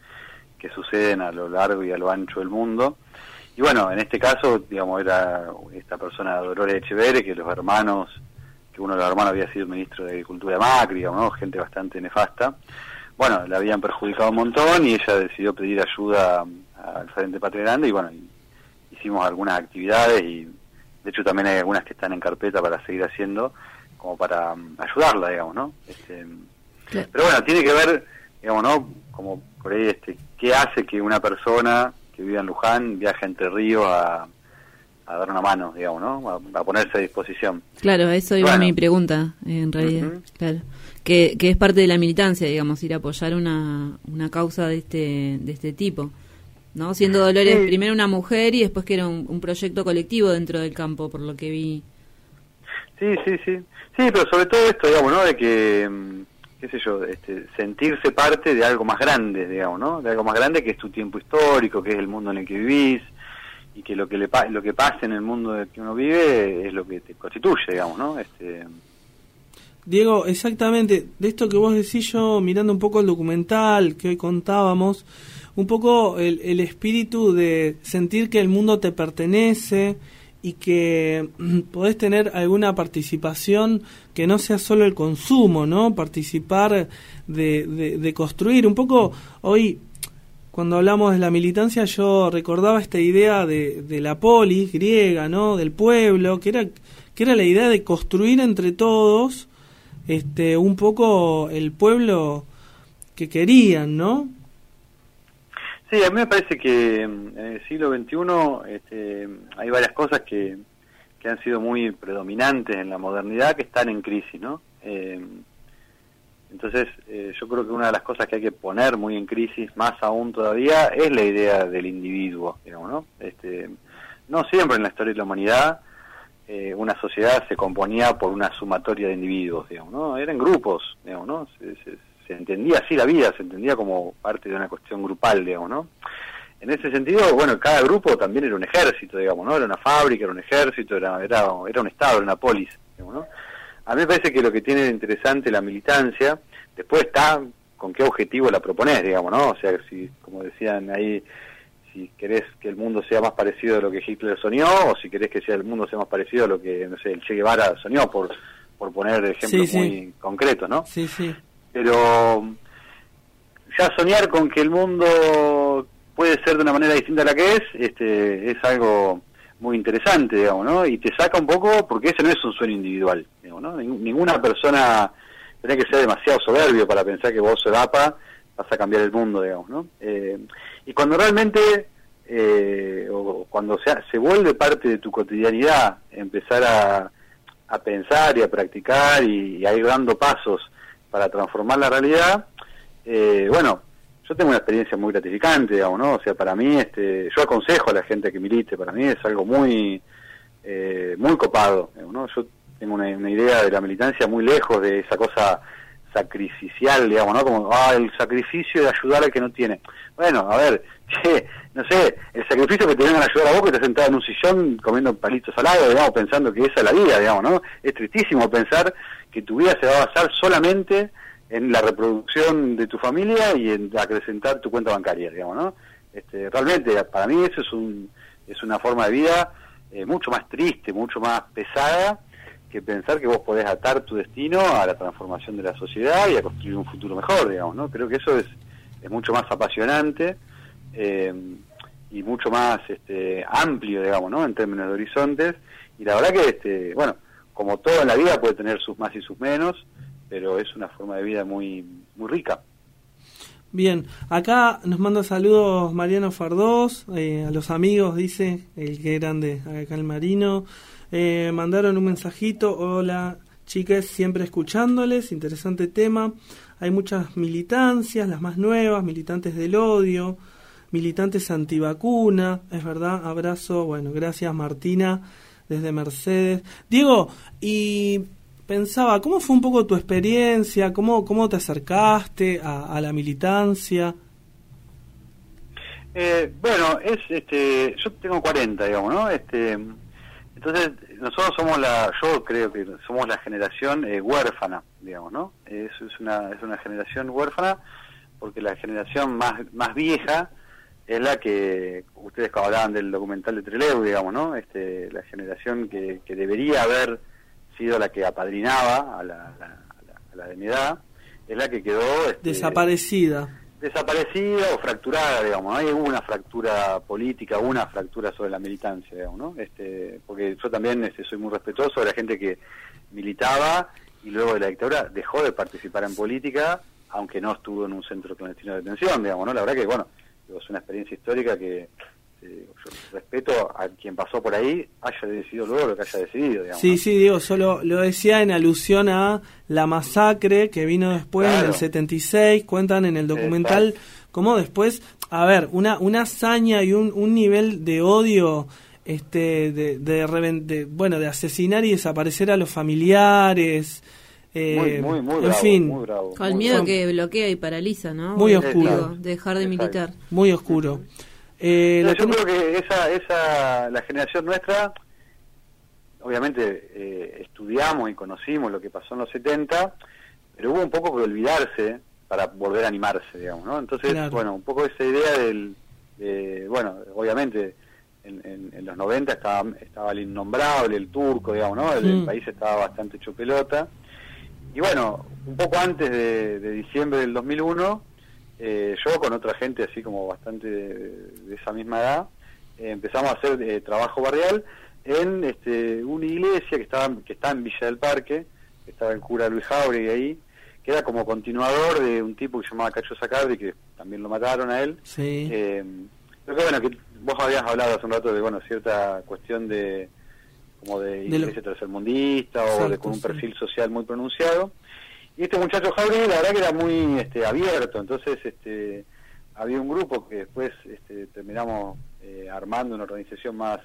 que suceden a lo largo y a lo ancho del mundo. Y bueno, en este caso, digamos, era esta persona Dolores Echeverre, que los hermanos, que uno de los hermanos había sido ministro de Agricultura Macri, ¿no? gente bastante nefasta. Bueno, le habían perjudicado un montón y ella decidió pedir ayuda al Frente Patria Grande y bueno, hicimos algunas actividades y de hecho también hay algunas que están en carpeta para seguir haciendo como para um, ayudarla, digamos, ¿no? Este, Pero bueno, tiene que ver, digamos, ¿no? Como por ahí, este, ¿qué hace que una persona que vive en Luján viaje entre ríos a, a dar una mano, digamos, ¿no? A, ponerse a disposición. Claro, eso iba mi pregunta, en realidad. Claro. Que, que es parte de la militancia, digamos, ir a apoyar una, una causa de este, de este tipo. ¿no? Siendo Dolores primero una mujer y después que era un, proyecto colectivo dentro del campo, por lo que vi. Sí, sí, sí. Sí, pero sobre todo esto, digamos, ¿no? De que, mm, qué sé yo, este, sentirse parte de algo más grande, digamos, ¿no? De algo más grande que es tu tiempo histórico, que es el mundo en el que vivís y que lo que le lo que pasa en el mundo en el que uno vive es lo que te constituye, digamos, ¿no? Este, Diego, exactamente, de esto que vos decís yo, mirando un poco el documental que hoy contábamos, un poco el, el espíritu de sentir que el mundo te pertenece y que mm, podés tener alguna participación que no sea solo el consumo, ¿no? Participar de, de, construir. Un poco hoy, cuando hablamos de la militancia, yo recordaba esta idea de, la polis griega, ¿no? Del pueblo, que era, que era la idea de construir entre todos este, un poco el pueblo que querían, ¿no? Sí, a mí me parece que mm, en el siglo XXI este, hay varias cosas que, que han sido muy predominantes en la modernidad que están en crisis, ¿no? Eh, entonces, eh, yo creo que una de las cosas que hay que poner muy en crisis, más aún todavía, es la idea del individuo, digamos, ¿no? Este, no siempre en la historia de la humanidad eh, una sociedad se componía por una sumatoria de individuos, digamos, ¿no? Eran grupos, digamos, ¿no? se entendía así la vida, se entendía como parte de una cuestión grupal, digamos, ¿no? En ese sentido, bueno, cada grupo también era un ejército, digamos, ¿no? Era una fábrica, era un ejército, era, era, era un estado, era una polis, digamos, ¿no? A mí me parece que lo que tiene de interesante la militancia, después está con qué objetivo la propones, digamos, ¿no? O sea, si, como decían ahí, si querés que el mundo sea más parecido a lo que Hitler soñó, o si querés que sea el mundo sea más parecido a lo que, no sé, el Che Guevara soñó, por, por poner ejemplos muy concretos, ¿no? Sí, sí pero ya soñar con que el mundo puede ser de una manera distinta a la que es, este, es algo muy interesante, digamos, ¿no? Y te saca un poco, porque ese no es un sueño individual, ¿no? Ninguna persona tiene que ser demasiado soberbio para pensar que vos, Solapa, vas a cambiar el mundo, digamos, ¿no? Eh, y cuando realmente, eh, o cuando se, se vuelve parte de tu cotidianidad, empezar a, a pensar y a practicar y, y a ir dando pasos para transformar la realidad, eh, bueno, yo tengo una experiencia muy gratificante, digamos, ¿no? O sea, para mí, este, yo aconsejo a la gente que milite, para mí es algo muy, eh, muy copado, ¿no? Yo tengo una, idea de la militancia muy lejos de esa cosa sacrificial, digamos, ¿no? Como, ah, el sacrificio de ayudar al que no tiene. Bueno, a ver, che, no sé, el sacrificio que te vengan a ayudar a vos que estás sentado en un sillón comiendo palitos salados, digamos, pensando que esa es la vida, digamos, ¿no? Es tristísimo pensar que tu vida se va a basar solamente en la reproducción de tu familia y en acrecentar tu cuenta bancaria, digamos, ¿no? Este, realmente, para mí eso es, un, es una forma de vida eh, mucho más triste, mucho más pesada que pensar que vos podés atar tu destino a la transformación de la sociedad y a construir un futuro mejor, digamos, ¿no? Creo que eso es, es mucho más apasionante eh, y mucho más este, amplio, digamos, ¿no? En términos de horizontes. Y la verdad que, este, bueno, como todo en la vida puede tener sus más y sus menos, pero es una forma de vida muy, muy rica. Bien, acá nos manda saludos Mariano Fardós, eh, a los amigos, dice, el que eran de acá el Marino. Eh, mandaron un mensajito, hola chicas, siempre escuchándoles, interesante tema. Hay muchas militancias, las más nuevas, militantes del odio, militantes antivacuna, es verdad, abrazo, bueno, gracias Martina desde Mercedes. Diego, y pensaba, ¿cómo fue un poco tu experiencia? ¿Cómo, cómo te acercaste a, la militancia? Eh, bueno, es este, yo tengo 40, digamos, ¿no? Este, entonces nosotros somos la, yo creo que somos la generación eh, huérfana, digamos, ¿no? Es, es una es una generación huérfana porque la generación más, más vieja es la que, ustedes hablaban del documental de Trelew, digamos, ¿no? Este, la generación que, que debería haber sido la que apadrinaba a la, a la, a de mi edad, es la que quedó... este, Desaparecida. Desaparecida o fracturada, digamos. Hay una fractura política, una fractura sobre la militancia, digamos, ¿no? Este, porque yo también este, soy muy respetuoso de la gente que militaba y luego de la dictadura dejó de participar en política, aunque no estuvo en un centro clandestino de detención, digamos, ¿no? La verdad que, bueno, es una experiencia histórica que eh, yo respeto a quien pasó por ahí, haya decidido luego lo que haya decidido, digamos. Sí, sí, Diego, solo lo decía en alusión a la masacre que vino después Claro. del 76, cuentan en el documental cómo después, a ver, una, una hazaña y un, un nivel de odio este de, de, reven- de, bueno de asesinar y desaparecer a los familiares eh, Muy, muy, muy en bravo, fin muy bravo. Con el miedo que bloquea y paraliza, ¿no? Muy Digo, oscuro. dejar de militar. muy oscuro Eh, yo creo que esa, esa, la generación nuestra, obviamente eh, estudiamos y conocimos lo que pasó en los 70, pero hubo un poco que olvidarse para volver a animarse, digamos, ¿no? Entonces, Claro. bueno, un poco esa idea del, de, bueno, obviamente en, en- en los 90 estaba, estaba el innombrable, el turco, digamos, ¿no? El, el Mm. país estaba bastante hecho pelota. Y bueno, un poco antes de, de diciembre del 2001, eh, yo con otra gente así como bastante de, de esa misma edad, eh, empezamos a hacer eh, trabajo barrial en este, una iglesia que estaba, que está en Villa del Parque, que estaba el cura Luis Jauregui ahí, que era como continuador de un tipo que se llamaba Cacho Sacabri, que también lo mataron a él. sí Eh, creo que bueno, que vos habías hablado hace un rato de bueno cierta cuestión de como de De lo- iglesia tercermundista o de con un sí. perfil social muy pronunciado. Y este muchacho Jauregui la verdad que era muy este, abierto, entonces este había un grupo que después este, terminamos eh, armando una organización más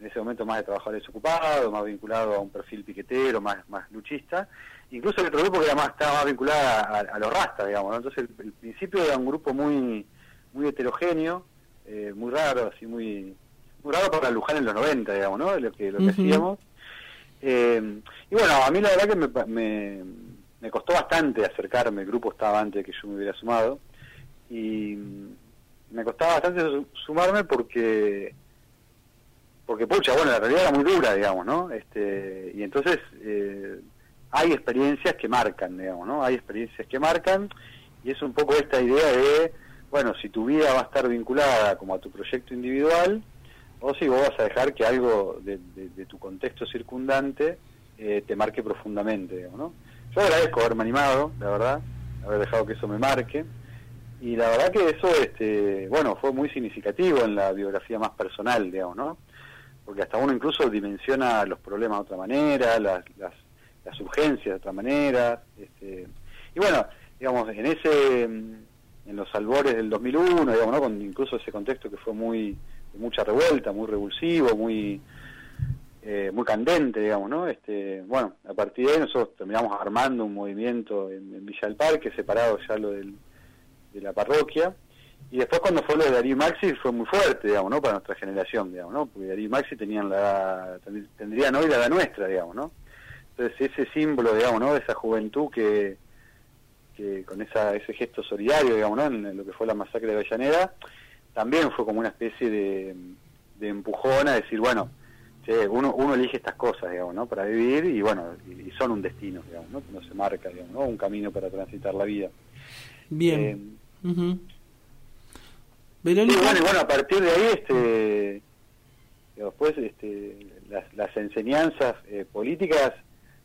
en ese momento más de trabajadores ocupados, más vinculado a un perfil piquetero, más más luchista. Incluso el otro grupo que era más, estaba más vinculado a, a los rastas, digamos. ¿no? Entonces el, el principio era un grupo muy muy heterogéneo, eh, muy raro, así muy muy raro para Luján en los 90, digamos, ¿no? Lo que, lo que Ujú. hacíamos. Eh, y bueno, a mí la verdad que me, me, me costó bastante acercarme, el grupo estaba antes de que yo me hubiera sumado, y me costaba bastante su- sumarme porque, porque pucha, bueno, la realidad era muy dura, digamos, ¿no? Este, y entonces eh, hay experiencias que marcan, digamos, ¿no? Hay experiencias que marcan, y es un poco esta idea de, bueno, si tu vida va a estar vinculada como a tu proyecto individual, o si vos vas a dejar que algo de tu contexto circundante eh, te marque profundamente, digamos, ¿no? Yo agradezco haberme animado, la verdad, haber dejado que eso me marque, y la verdad que eso, este, bueno, fue muy significativo en la biografía más personal, digamos, ¿no? Porque hasta uno incluso dimensiona los problemas de otra manera, las, las, las urgencias de otra manera, este, y bueno, digamos, en ese, en los albores del 2001, digamos, ¿no? Con incluso ese contexto que fue muy, de mucha revuelta, muy revulsivo, muy, eh, muy candente, digamos, ¿no? Este, bueno, a partir de ahí nosotros terminamos armando un movimiento en, en Villa del Parque, separado ya lo del, de la parroquia, y después cuando fue lo de Darío Maxi fue muy fuerte, digamos, ¿no? Para nuestra generación, digamos, ¿no? Porque Darío y Maxi tenían la, tend- tendrían hoy la edad nuestra, digamos, ¿no? Entonces ese símbolo, digamos, ¿no? De esa juventud que, que con esa, ese gesto solidario, digamos, ¿no? En lo que fue la masacre de Avellaneda, también fue como una especie de, de empujón a decir, bueno, che, uno, uno elige estas cosas, digamos, ¿no? Para vivir y bueno, y, y son un destino, digamos, ¿no? No se marca, digamos, ¿no? Un camino para transitar la vida. bien Eh, Verónica bueno, y bueno, a partir de ahí, este, después, este, las, las enseñanzas eh, políticas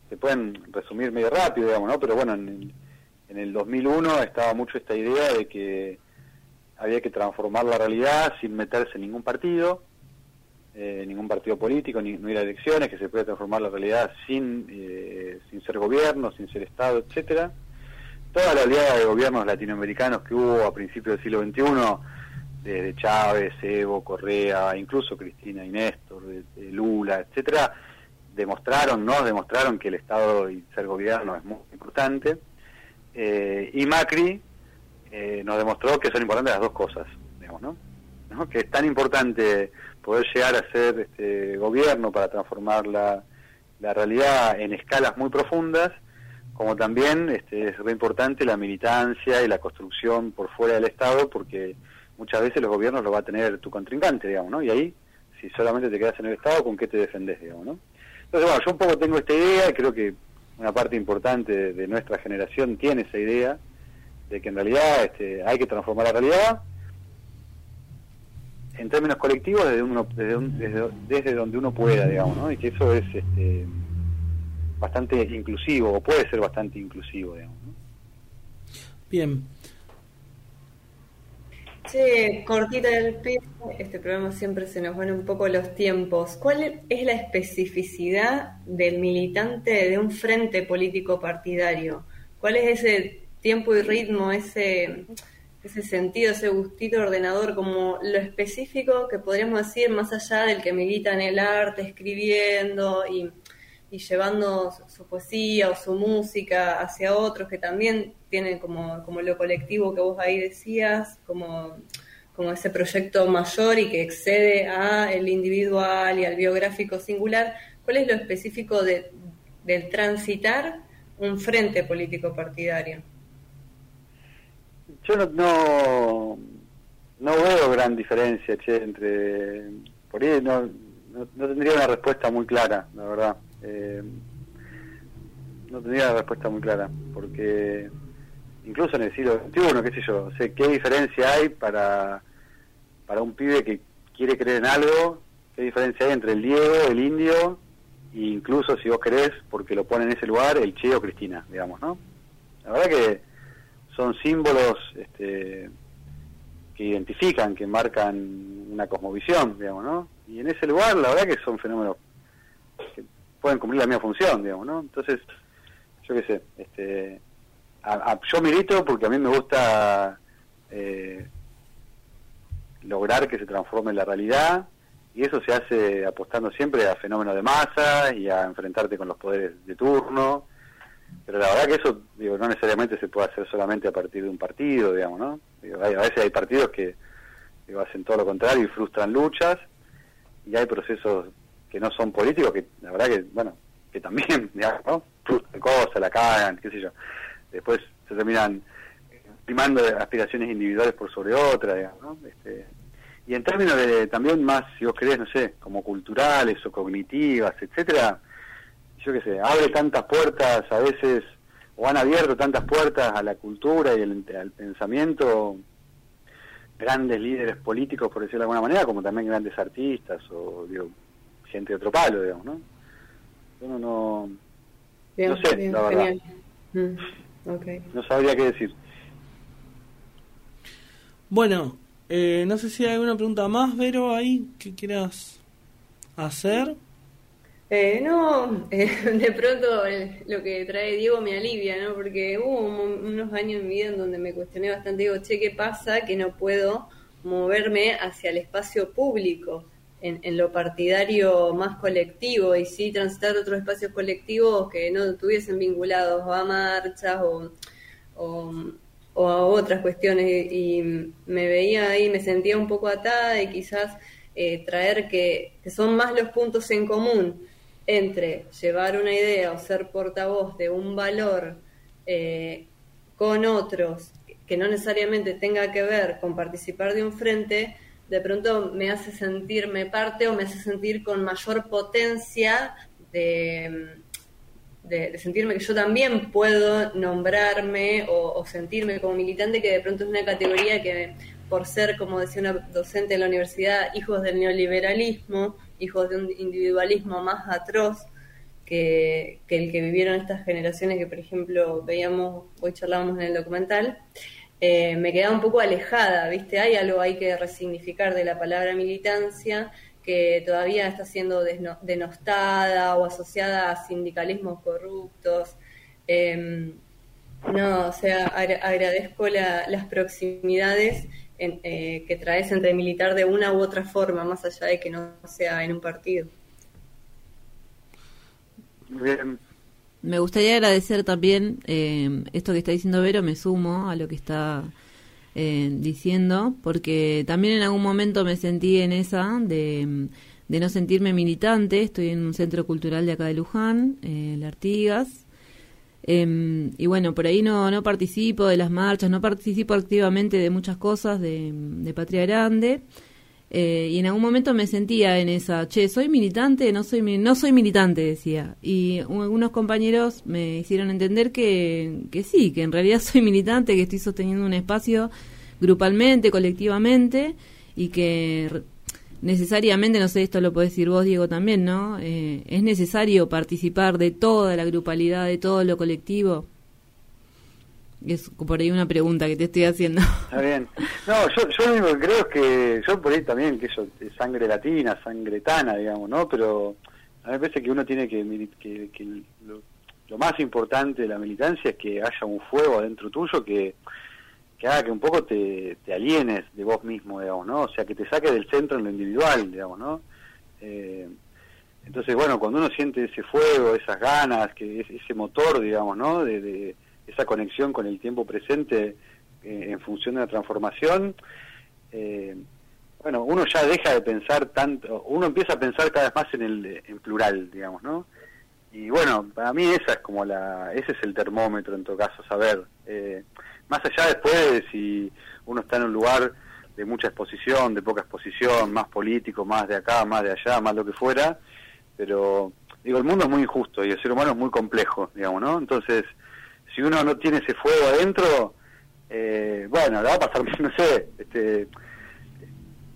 se pueden resumir medio rápido, digamos, ¿no? Pero bueno, en, el- en el 2001 estaba mucho esta idea de que había que transformar la realidad sin meterse en ningún partido, eh, ningún partido político, ni no ir a elecciones, que se puede transformar la realidad sin, eh, sin ser gobierno, sin ser Estado, etcétera. Toda la oleada de gobiernos latinoamericanos que hubo a principios del siglo XXI, desde Chávez, Evo, Correa, incluso Cristina y Néstor, de- Lula, etcétera, demostraron, nos demostraron que el Estado y ser gobierno es muy importante. Eh, y Macri eh, nos demostró que son importantes las dos cosas, digamos, ¿no? Que es tan importante poder llegar a ser este, gobierno para transformar la, la realidad en escalas muy profundas, como también este, es re importante la militancia y la construcción por fuera del Estado, porque muchas veces los gobiernos lo va a tener tu contrincante, digamos, ¿no? Y ahí, si solamente te quedas en el Estado, ¿con qué te defendés, digamos, ¿no? Entonces, bueno, yo un poco tengo esta idea, y creo que una parte importante de nuestra generación tiene esa idea, de que en realidad este, hay que transformar la realidad en términos colectivos desde, uno, desde, un- desde, desde donde uno pueda, digamos, ¿no? Y que eso es este, bastante inclusivo, o puede ser bastante inclusivo, digamos. Bien. Che, cortita del pie, este programa siempre se nos van un poco los tiempos. ¿Cuál es la especificidad del militante de un frente político partidario? ¿Cuál es ese tiempo y ritmo, ese, ese sentido, ese gustito ordenador, como lo específico que podríamos decir más allá del que milita en el arte, escribiendo y, y llevando su, su poesía o su música hacia otros que también tienen como, como lo colectivo que vos ahí decías, como, como ese proyecto mayor y que excede a el individual y al biográfico singular. ¿Cuál es lo específico de, del transitar un frente político partidario? Yo no, no, veo gran diferencia, che, entre... Por ahí no, no, no tendría una respuesta muy clara, la verdad. Eh, no tendría una respuesta muy clara, porque incluso en el siglo XXI, qué sé yo, qué diferencia hay para, para un pibe que quiere creer en algo, qué diferencia hay entre el Diego, el indio, e incluso si vos querés, porque lo pone en ese lugar, el Che o Cristina, digamos, ¿no? La verdad que son símbolos este, que identifican, que marcan una cosmovisión, digamos, ¿no? Y en ese lugar, la verdad que son fenómenos que pueden cumplir la misma función, digamos, ¿no? Entonces, yo qué sé, este, a- a- yo milito porque a mí me gusta eh, lograr que se transforme la realidad y eso se hace apostando siempre a fenómenos de masa y a enfrentarte con los poderes de turno pero la verdad que eso digo no necesariamente se puede hacer solamente a partir de un partido digamos no Digo, hay- a veces hay partidos que digo, hacen todo lo contrario y frustran luchas y hay procesos que no son políticos que la verdad que bueno que también digamos ¿no? frustran cosas la cagan qué sé yo después se terminan primando aspiraciones individuales por sobre otras digamos ¿no? este, y en términos de también más si vos querés no sé como culturales o cognitivas etcétera yo qué sé, abre tantas puertas a veces, o han abierto tantas puertas a la cultura y el- al pensamiento, grandes líderes políticos, por decirlo de alguna manera, como también grandes artistas o digo, gente de otro palo, digamos, ¿no? Uno no, Bien, no sé, bien, la verdad. Mm, no sabría qué decir. Bueno, eh, no sé si hay alguna pregunta más, Vero, ahí que quieras hacer. Eh, no, eh, de pronto lo que trae Diego me alivia, ¿no? Porque hubo un- unos años en mi vida en donde me cuestioné bastante, digo, che, ¿qué pasa que no puedo moverme hacia el espacio público, en, lo partidario más colectivo, y sí transitar otros espacios colectivos que no estuviesen vinculados a marchas o, o, a otras cuestiones? Y me veía ahí, me sentía un poco atada y quizás eh, traer que son más los puntos en común entre llevar una idea o ser portavoz de un valor eh, con otros que no necesariamente tenga que ver con participar de un frente, de pronto me hace sentirme parte o me hace sentir con mayor potencia de, sentirme que yo también puedo nombrarme o, o sentirme como militante, que de pronto es una categoría que por ser, como decía una docente en la universidad, hijos del neoliberalismo, hijos de un individualismo más atroz que, el que vivieron estas generaciones que, por ejemplo, veíamos, hoy charlábamos en el documental, eh, me quedaba un poco alejada, ¿viste? Hay algo hay que resignificar de la palabra militancia que todavía está siendo denostada o asociada a sindicalismos corruptos. Eh, no, o sea, agra- agradezco la- las proximidades en- eh, que traes entre militar de una u otra forma, más allá de que no sea en un partido. Bien, Me gustaría agradecer también eh, esto que está diciendo Vero, me sumo a lo que está eh, diciendo, porque también en algún momento me sentí en esa de, de no sentirme militante. Estoy en un centro cultural de acá de Luján, eh, el Em, y bueno, por ahí no, no participo de las marchas, no participo activamente de muchas cosas de, de Patria Grande. Eh, y en algún momento me sentía en esa, che, soy militante, no soy, no soy militante, decía. Y algunos compañeros me hicieron entender que, que sí, que en realidad soy militante, que estoy sosteniendo un espacio grupalmente, colectivamente, y que necesariamente, no sé, esto lo podés decir vos, Diego, también, ¿no? Eh, es necesario participar de toda la grupalidad, de todo lo colectivo. Es por ahí una pregunta que te estoy haciendo. Está bien. No, yo, yo lo único que creo es que yo por ahí también, que eso, es sangre latina, sangre tana, digamos, ¿no? Pero a mí me parece que uno tiene que, que, que lo, lo más importante de la militancia es que haya un fuego adentro tuyo que, que haga que un poco te, te alienes de vos mismo, digamos, ¿no? O sea, que te saque del centro en lo individual, digamos, ¿no? Eh, entonces, bueno, cuando uno siente ese fuego, esas ganas, que es- ese motor, digamos, ¿no? De, de esa conexión con el tiempo presente eh, en función de la transformación, eh, bueno, uno ya deja de pensar tanto, uno empieza a pensar cada vez más en el en plural, digamos, ¿no? Y bueno, para mí esa es como la, ese es el termómetro en todo caso, saber, eh, más allá después de si uno está en un lugar de mucha exposición, de poca exposición, más político, más de acá, más de allá, más lo que fuera, pero digo, el mundo es muy injusto y el ser humano es muy complejo, digamos, ¿no? Entonces, si uno no tiene ese fuego adentro, eh, bueno, le va a pasar, no sé, este,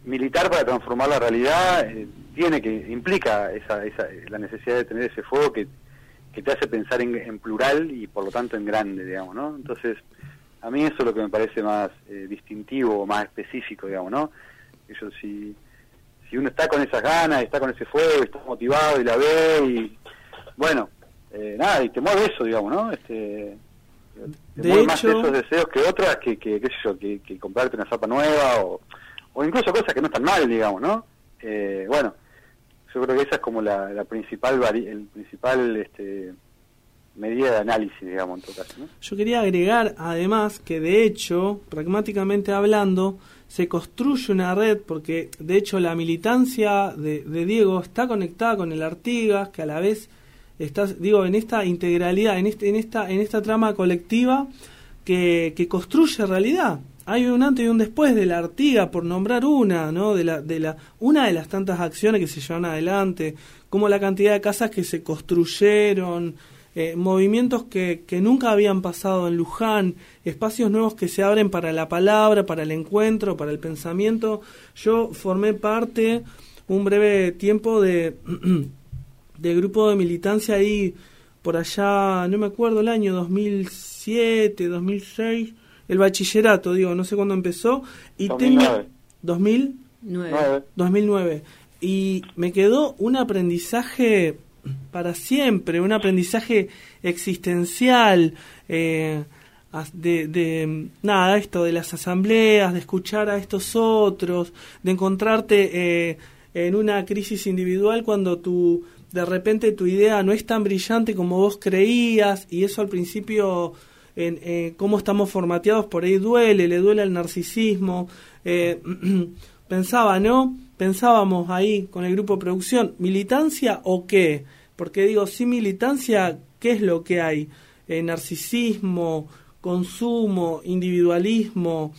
militar para transformar la realidad eh, tiene que implica esa, esa, la necesidad de tener ese fuego que, que te hace pensar en, en plural y por lo tanto en grande, digamos, ¿no? Entonces, a mí eso es lo que me parece más eh, distintivo, más específico, digamos, ¿no? Yo si, si uno está con esas ganas, está con ese fuego, está motivado y la ve y bueno, eh, nada, y te mueve eso, digamos, ¿no? Este, te De mueve más hecho- esos deseos que otras, que, que qué sé yo, que, que comprarte una zapa nueva o, o incluso cosas que no están mal, digamos, ¿no? Eh, bueno, yo creo que esa es como la, la principal el principal este, medida de análisis, digamos, en todo caso. Yo quería agregar además que de hecho, pragmáticamente hablando, se construye una red porque de hecho la militancia de, de Diego está conectada con el Artigas, que a la vez está, digo, en esta integralidad, en, este, en, esta, en esta trama colectiva que, que construye realidad. Hay un antes y un después de la Artiga, por nombrar una, ¿no? De la, de la, una de las tantas acciones que se llevan adelante, como la cantidad de casas que se construyeron, eh, movimientos que, que nunca habían pasado en Luján, espacios nuevos que se abren para la palabra, para el encuentro, para el pensamiento. Yo formé parte un breve tiempo de, de grupo de militancia ahí por allá, no me acuerdo el año, 2007, 2006, el bachillerato, digo, no sé cuándo empezó. Y 2009. tengo... 2000 Nueve. 2009. Y me quedó un aprendizaje para siempre, un aprendizaje existencial, eh, de, de nada, esto de las asambleas, de escuchar a estos otros, de encontrarte eh, en una crisis individual cuando tu, de repente tu idea no es tan brillante como vos creías y eso al principio en eh, cómo estamos formateados por ahí duele, le duele al narcisismo. Eh, pensaba, ¿no? Pensábamos ahí con el grupo de producción, ¿militancia o qué? Porque digo, sí, militancia, ¿qué es lo que hay? Eh, narcisismo, consumo, individualismo,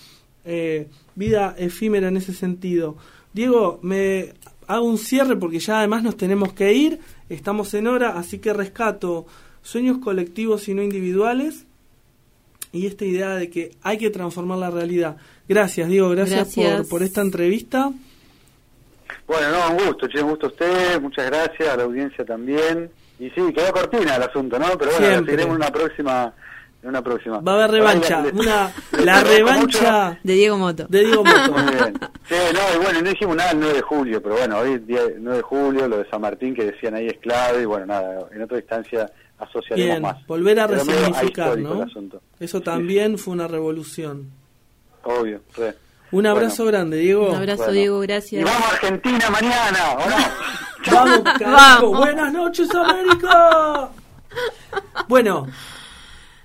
eh, vida efímera en ese sentido. Diego, me hago un cierre porque ya además nos tenemos que ir, estamos en hora, así que rescato sueños colectivos y no individuales y esta idea de que hay que transformar la realidad. Gracias, Diego, gracias, Gracias. Por, por esta entrevista. Bueno, no, un gusto, che, un gusto a usted, muchas gracias, a la audiencia también. Y sí, quedó cortina el asunto, ¿no? Pero bueno, seguiremos en una próxima, en una próxima. Va a haber revancha, una, la revancha De Diego Moto. de Diego Moto. Muy bien. Sí, no, y bueno, no dijimos nada el 9 de julio, pero bueno, hoy día 9 de julio, lo de San Martín que decían ahí es clave, y bueno, nada, en otra instancia asociaremos Bien, más. volver a Pero resignificar, ¿no? el asunto. Eso también fue una revolución. Obvio, re. Un abrazo grande, Diego. Un abrazo, Bueno. Diego, Y gracias. vamos a Argentina mañana, ¿o no? Vamos, carajo. Vamos. Buenas noches, América. Bueno,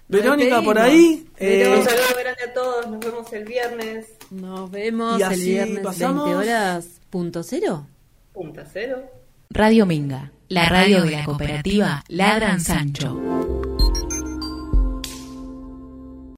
Verónica por ahí. eh, Un saludo grande a todos, nos vemos el viernes, Nos vemos Y el viernes pasamos. 20 horas punto cero. punta cero. Radio Minga, la radio de la cooperativa Ladran Sancho.